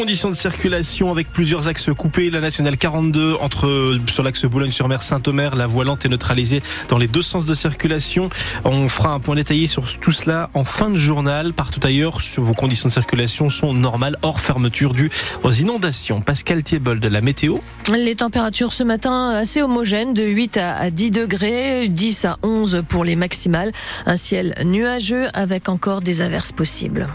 conditions de circulation avec plusieurs axes coupés. La nationale 42 entre sur l'axe Boulogne-sur-Mer, Saint-Omer. La voie lente est neutralisée dans les deux sens de circulation. On fera un point détaillé sur tout cela en fin de journal. Partout ailleurs, vos conditions de circulation sont normales, hors fermeture due aux inondations. Pascal Thiebol de la météo. Les températures ce matin assez homogènes, de 8 à 10 degrés, 10 à 11 pour les maximales. Un ciel nuageux avec encore des averses possibles.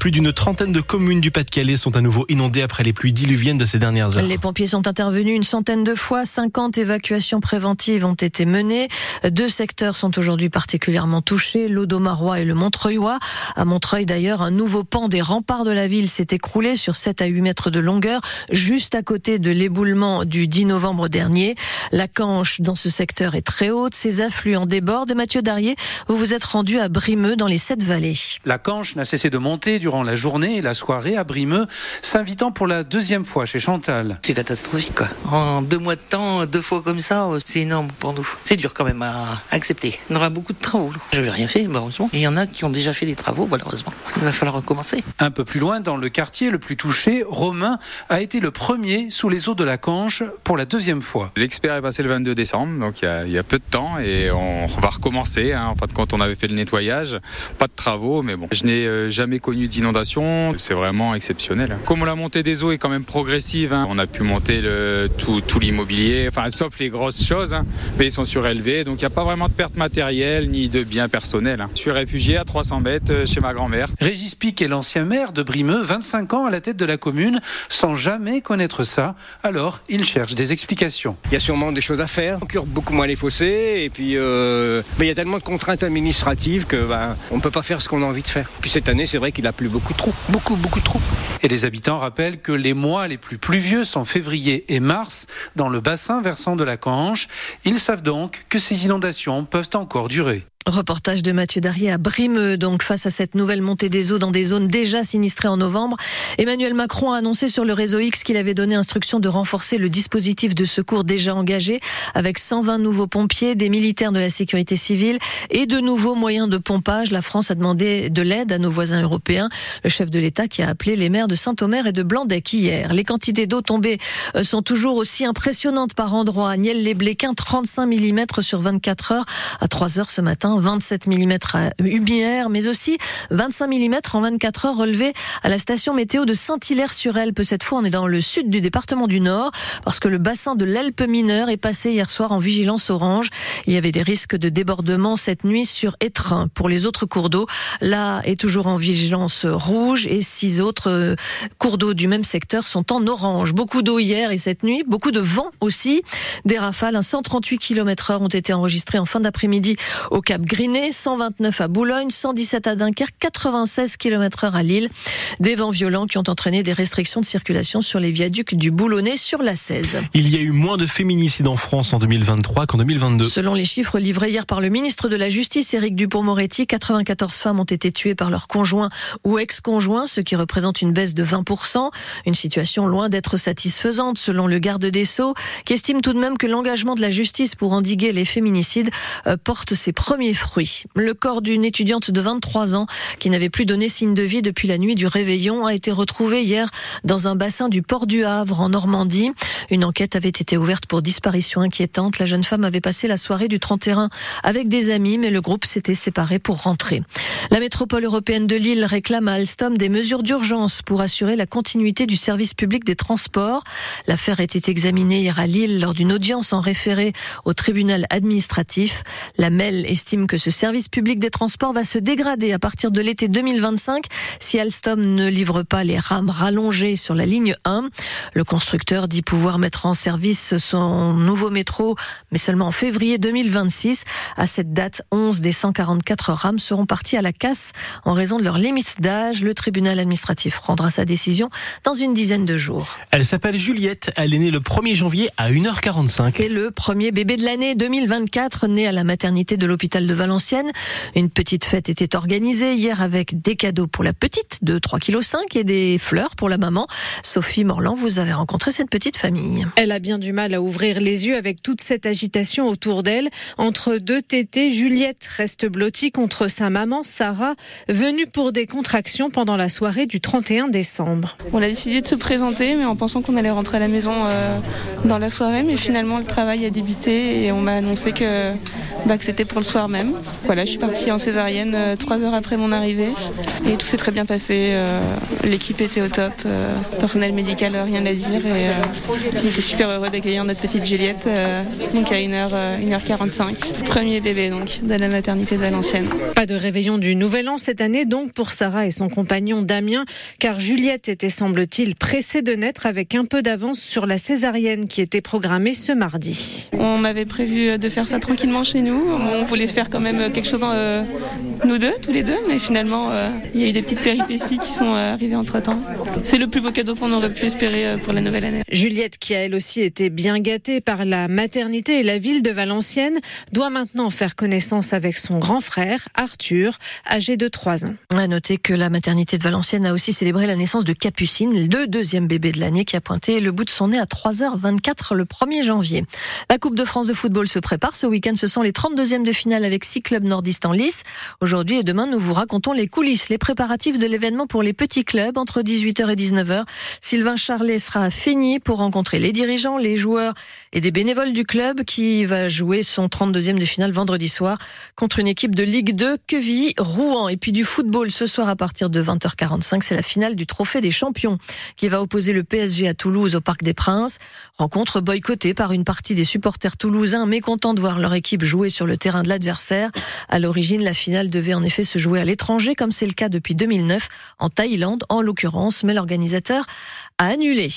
Plus d'une trentaine de communes du Pas-de-Calais sont à nouveau inondées après les pluies diluviennes de ces dernières heures. Les pompiers sont intervenus une centaine de fois. 50 évacuations préventives ont été menées. Deux secteurs sont aujourd'hui particulièrement touchés, l'Audomarois et le Montreuilois. À Montreuil, d'ailleurs, un nouveau pan des remparts de la ville s'est écroulé sur 7 à 8 mètres de longueur, juste à côté de l'éboulement du 10 novembre dernier. La canche dans ce secteur est très haute. Ses affluents débordent. Mathieu Darrier, vous vous êtes rendu à Brimeux dans les Sept Vallées. La canche n'a cessé de monter durant la journée et la soirée à Brimeux, s'invitant pour la deuxième fois chez Chantal. C'est catastrophique, quoi. En deux mois de temps, deux fois comme ça, c'est énorme pour nous. C'est dur quand même à accepter. On aura beaucoup de travaux. Je n'ai rien fait, malheureusement. il y en a qui ont déjà fait des travaux, malheureusement. Il va falloir recommencer. Un peu plus loin, dans le quartier le plus touché, Romain a été le premier sous les eaux de la Canche pour la deuxième fois. L'expert est passé le 22 décembre, donc il y a, peu de temps, et on va recommencer. Hein. En fin de compte, on avait fait le nettoyage, pas de travaux, mais bon, je n'ai euh, jamais connu d'inondation, c'est vraiment exceptionnel. Comme la montée des eaux est quand même progressive, hein, on a pu monter le, tout, tout l'immobilier, enfin sauf les grosses choses, hein, mais ils sont surélevés, donc il n'y a pas vraiment de perte matérielle ni de biens personnels. Hein. Je suis réfugié à 300 mètres euh, chez ma grand-mère. Régis Pic est l'ancien maire de Brimeux, 25 ans à la tête de la commune, sans jamais connaître ça. Alors, il cherche des explications. Il y a sûrement des choses à faire. On cure beaucoup moins les fossés, et puis euh, ben, il y a tellement de contraintes administratives que ben, on ne peut pas faire ce qu'on a envie de faire. Puis cette année, c'est vrai qu'il a plus beaucoup trop, beaucoup, beaucoup trop. Et les habitants rappellent que les mois les plus pluvieux sont février et mars dans le bassin versant de la Canche. Ils savent donc que ces inondations peuvent encore durer. Reportage de Mathieu Darrier à Brimeux. Donc, face à cette nouvelle montée des eaux dans des zones déjà sinistrées en novembre, Emmanuel Macron a annoncé sur le réseau X qu'il avait donné instruction de renforcer le dispositif de secours déjà engagé avec 120 nouveaux pompiers, des militaires de la sécurité civile et de nouveaux moyens de pompage. La France a demandé de l'aide à nos voisins européens. Le chef de l'État qui a appelé les maires de Saint-Omer et de Blandec hier. Les quantités d'eau tombées euh, sont toujours aussi impressionnantes par endroits. Niel-les-Bléquins, 35 mm sur 24 heures à 3 heures ce matin. 27 mm à mais aussi 25 mm en 24 heures relevés à la station météo de Saint-Hilaire-sur-Elpe. Cette fois, on est dans le sud du département du Nord, parce que le bassin de l'Elpe mineure est passé hier soir en vigilance orange. Il y avait des risques de débordement cette nuit sur Étreint. Pour les autres cours d'eau, là est toujours en vigilance rouge et six autres euh, cours d'eau du même secteur sont en orange. Beaucoup d'eau hier et cette nuit, beaucoup de vent aussi. Des rafales, un 138 km heure ont été enregistrés en fin d'après-midi au Cap Griné, 129 à Boulogne, 117 à Dunkerque, 96 km heure à Lille. Des vents violents qui ont entraîné des restrictions de circulation sur les viaducs du Boulonnais sur la 16. Il y a eu moins de féminicides en France en 2023 qu'en 2022. Selon les chiffres livrés hier par le ministre de la Justice, Éric Dupont-Moretti, 94 femmes ont été tuées par leur conjoint ou ex-conjoint, ce qui représente une baisse de 20%. Une situation loin d'être satisfaisante selon le garde des Sceaux, qui estime tout de même que l'engagement de la justice pour endiguer les féminicides euh, porte ses premiers fruits. Le corps d'une étudiante de 23 ans qui n'avait plus donné signe de vie depuis la nuit du réveillon a été retrouvé hier dans un bassin du port du Havre en Normandie. Une enquête avait été ouverte pour disparition inquiétante. La jeune femme avait passé la soirée du 31 avec des amis, mais le groupe s'était séparé pour rentrer. La métropole européenne de Lille réclame à Alstom des mesures d'urgence pour assurer la continuité du service public des transports. L'affaire était examinée hier à Lille lors d'une audience en référé au tribunal administratif. La MEL estime estime que ce service public des transports va se dégrader à partir de l'été 2025 si Alstom ne livre pas les rames rallongées sur la ligne 1. Le constructeur dit pouvoir mettre en service son nouveau métro, mais seulement en février 2026. À cette date, 11 des 144 rames seront parties à la casse en raison de leur limite d'âge. Le tribunal administratif rendra sa décision dans une dizaine de jours. Elle s'appelle Juliette. Elle est née le 1er janvier à 1h45. C'est le premier bébé de l'année 2024 né à la maternité de l'hôpital de Valenciennes. Une petite fête était organisée hier avec des cadeaux pour la petite de 3,5 kg et des fleurs pour la maman. Sophie Morland, vous avez rencontré cette petite famille. Elle a bien du mal à ouvrir les yeux avec toute cette agitation autour d'elle. Entre deux tétés, Juliette reste blottie contre sa maman Sarah, venue pour des contractions pendant la soirée du 31 décembre. On a décidé de se présenter, mais en pensant qu'on allait rentrer à la maison euh, dans la soirée, mais finalement le travail a débuté et on m'a annoncé que, bah, que c'était pour le soir même. Voilà, je suis partie en césarienne euh, trois heures après mon arrivée et tout s'est très bien passé. euh, L'équipe était au top, euh, personnel médical, euh, rien à dire et on était super heureux d'accueillir notre petite Juliette, donc à 1h, 1h45. Premier bébé donc de la maternité de Valenciennes. Pas de réveillon du Nouvel An cette année donc pour Sarah et son compagnon Damien, car Juliette était semble-t-il pressée de naître avec un peu d'avance sur la césarienne qui était programmée ce mardi. On avait prévu de faire ça tranquillement chez nous. On voulait se faire quand même quelque chose euh, nous deux, tous les deux, mais finalement euh, il y a eu des petites péripéties qui sont euh, arrivées entre temps. C'est le plus beau cadeau qu'on aurait pu espérer euh, pour la nouvelle année. Juliette, qui a elle aussi été bien gâtée par la maternité et la ville de Valenciennes, doit maintenant faire connaissance avec son grand frère, Arthur, âgé de 3 ans. À noter que la maternité de Valenciennes a aussi célébré la naissance de Capucine, le deuxième bébé de l'année qui a pointé le bout de son nez à 3h24 le 1er janvier. La Coupe de France de football se prépare. Ce week-end, ce sont les 32e de finale avec six clubs nordistes en lice. Aujourd'hui et demain, nous vous racontons les coulisses, les préparatifs de l'événement pour les petits clubs entre 18h et 19h. Sylvain Charlet sera fini pour rencontrer les dirigeants, les joueurs et des bénévoles du club qui va jouer son 32e de finale vendredi soir contre une équipe de Ligue 2, Quevilly, Rouen. Et puis du football ce soir à partir de 20h45, c'est la finale du Trophée des Champions qui va opposer le PSG à Toulouse au Parc des Princes. Rencontre boycottée par une partie des supporters toulousains mécontents de voir leur équipe jouer sur le terrain de l'adversaire. À l'origine, la finale devait en effet se jouer à l'étranger comme c'est le cas depuis 2009 en Thaïlande en l'occurrence, mais l'organisateur a annulé.